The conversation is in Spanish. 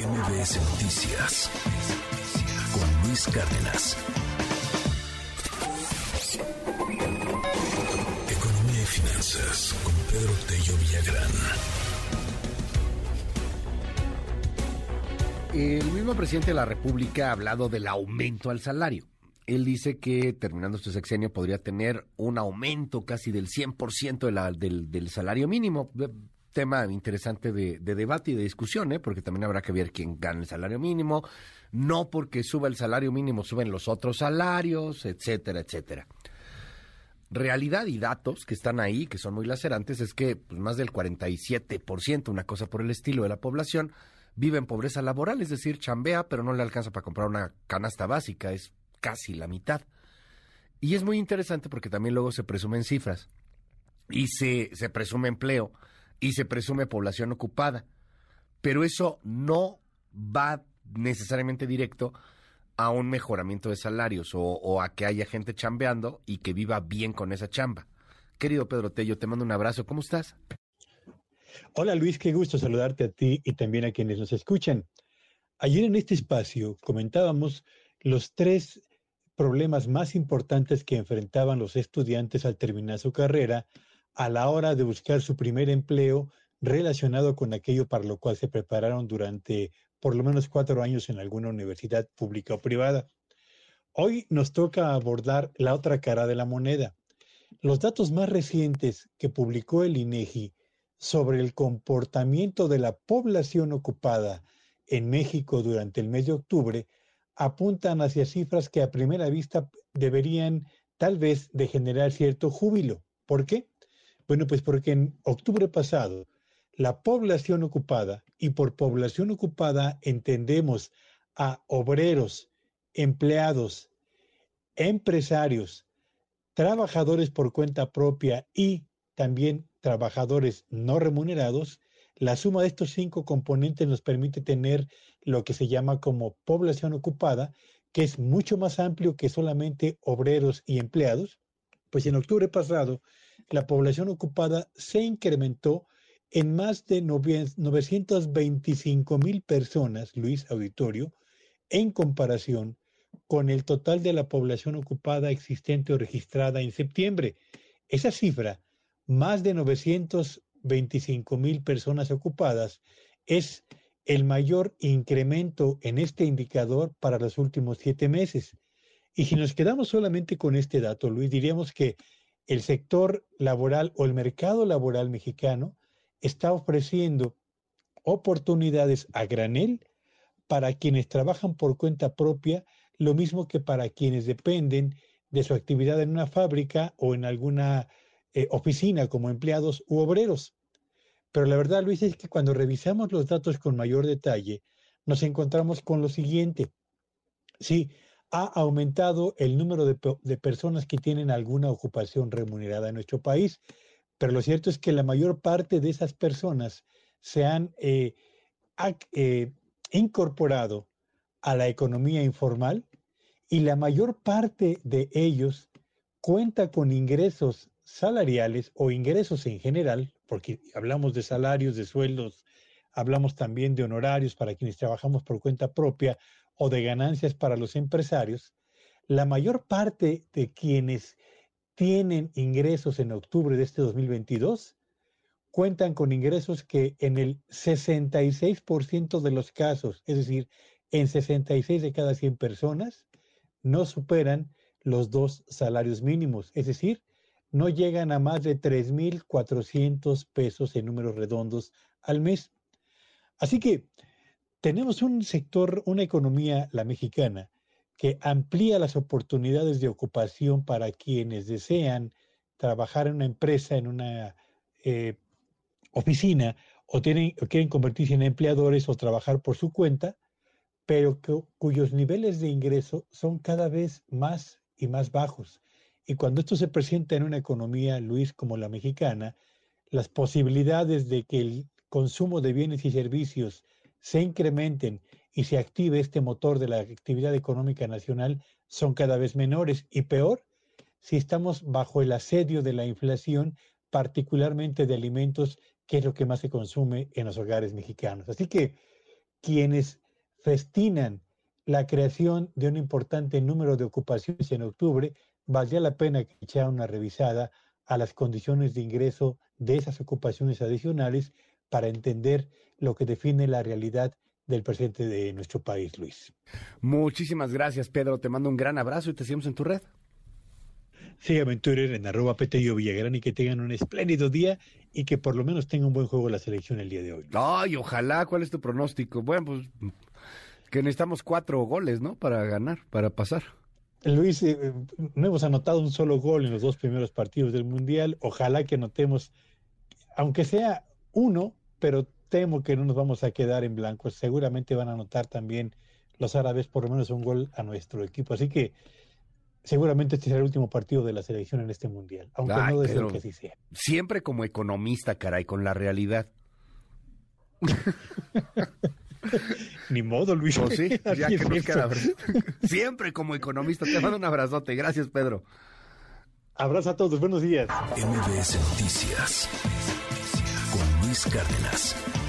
MBS Noticias con Luis Cárdenas. Economía y finanzas con Pedro Tello Villagrán. El mismo presidente de la República ha hablado del aumento al salario. Él dice que terminando este sexenio podría tener un aumento casi del 100% del, del salario mínimo tema interesante de, debate y de discusión, ¿eh? porque también habrá que ver quién gana el salario mínimo, no porque suba el salario mínimo, suben los otros salarios, etcétera, etcétera. Realidad y datos que están ahí, que son muy lacerantes, es que pues, más del 47%, una cosa por el estilo de la población, vive en pobreza laboral, es decir, chambea, pero no le alcanza para comprar una canasta básica, es casi la mitad. Y es muy interesante porque también luego se presumen cifras y se, se presume empleo y se presume población ocupada. Pero eso no va necesariamente directo a un mejoramiento de salarios o, a que haya gente chambeando y que viva bien con esa chamba. Querido Pedro Tello, te mando un abrazo. ¿Cómo estás? Hola Luis, qué gusto saludarte a ti y también a quienes nos escuchan. Ayer en este espacio comentábamos los tres problemas más importantes que enfrentaban los estudiantes al terminar su carrera a la hora de buscar su primer empleo relacionado con aquello para lo cual se prepararon durante por lo menos cuatro años en alguna universidad pública o privada. Hoy nos toca abordar la otra cara de la moneda. Los datos más recientes que publicó el INEGI sobre el comportamiento de la población ocupada en México durante el mes de octubre apuntan hacia cifras que a primera vista deberían tal vez de generar cierto júbilo. ¿Por qué? Bueno, pues porque en octubre pasado la población ocupada, y por población ocupada entendemos a obreros, empleados, empresarios, trabajadores por cuenta propia y también trabajadores no remunerados, la suma de estos cinco componentes nos permite tener lo que se llama como población ocupada, que es mucho más amplio que solamente obreros y empleados, pues en octubre pasado la población ocupada se incrementó en más de 925 mil personas, Luis Auditorio, en comparación con el total de la población ocupada existente o registrada en septiembre. Esa cifra, más de 925 mil personas ocupadas, es el mayor incremento en este indicador para los últimos siete meses. Y si nos quedamos solamente con este dato, Luis, diríamos que el sector laboral o el mercado laboral mexicano está ofreciendo oportunidades a granel para quienes trabajan por cuenta propia, lo mismo que para quienes dependen de su actividad en una fábrica o en alguna eh, oficina como empleados u obreros. Pero la verdad, Luis, es que cuando revisamos los datos con mayor detalle, nos encontramos con lo siguiente. Sí, ha aumentado el número de, personas que tienen alguna ocupación remunerada en nuestro país, pero lo cierto es que la mayor parte de esas personas se han eh, eh, incorporado a la economía informal y la mayor parte de ellos cuenta con ingresos salariales o ingresos en general, porque hablamos de salarios, de sueldos, hablamos también de honorarios para quienes trabajamos por cuenta propia o de ganancias para los empresarios, la mayor parte de quienes tienen ingresos en octubre de este 2022 cuentan con ingresos que en el 66% de los casos, es decir, en 66 de cada 100 personas, no superan los dos salarios mínimos, es decir, no llegan a más de 3.400 pesos en números redondos al mes. Así que tenemos un sector, una economía, la mexicana, que amplía las oportunidades de ocupación para quienes desean trabajar en una empresa, en una eh, oficina, o, tienen, quieren convertirse en empleadores o trabajar por su cuenta, pero cuyos niveles de ingreso son cada vez más y más bajos. Y cuando esto se presenta en una economía, Luis, como la mexicana, las posibilidades de que el consumo de bienes y servicios se incrementen y se active este motor de la actividad económica nacional son cada vez menores y peor si estamos bajo el asedio de la inflación, particularmente de alimentos, que es lo que más se consume en los hogares mexicanos. Así que quienes festinan la creación de un importante número de ocupaciones en octubre, valdría la pena que echara una revisada a las condiciones de ingreso de esas ocupaciones adicionales para entender lo que define la realidad del presente de nuestro país, Luis. Muchísimas gracias, Pedro. Te mando un gran abrazo y te seguimos en tu red. Síganme en Twitter en arroba Petello Villagrán y que tengan un espléndido día y que por lo menos tenga un buen juego la selección el día de hoy. Ay, ojalá. ¿Cuál es tu pronóstico? Bueno, pues que necesitamos cuatro goles, ¿no? Para ganar, para pasar. Luis, eh, no hemos anotado un solo gol en los dos primeros partidos del Mundial. Ojalá que anotemos, aunque sea uno, pero temo que no nos vamos a quedar en blanco. Seguramente van a anotar también los árabes por lo menos un gol a nuestro equipo. Así que seguramente este será el último partido de la selección en este mundial, aunque no deseo que así sea. Siempre como economista, caray, con la realidad. Ni modo, Luis. Pues sí, ya que nos queda. Siempre como economista. Te mando un abrazote. Gracias, Pedro. Abrazo a todos. Buenos días. MBS Noticias Luis Cárdenas.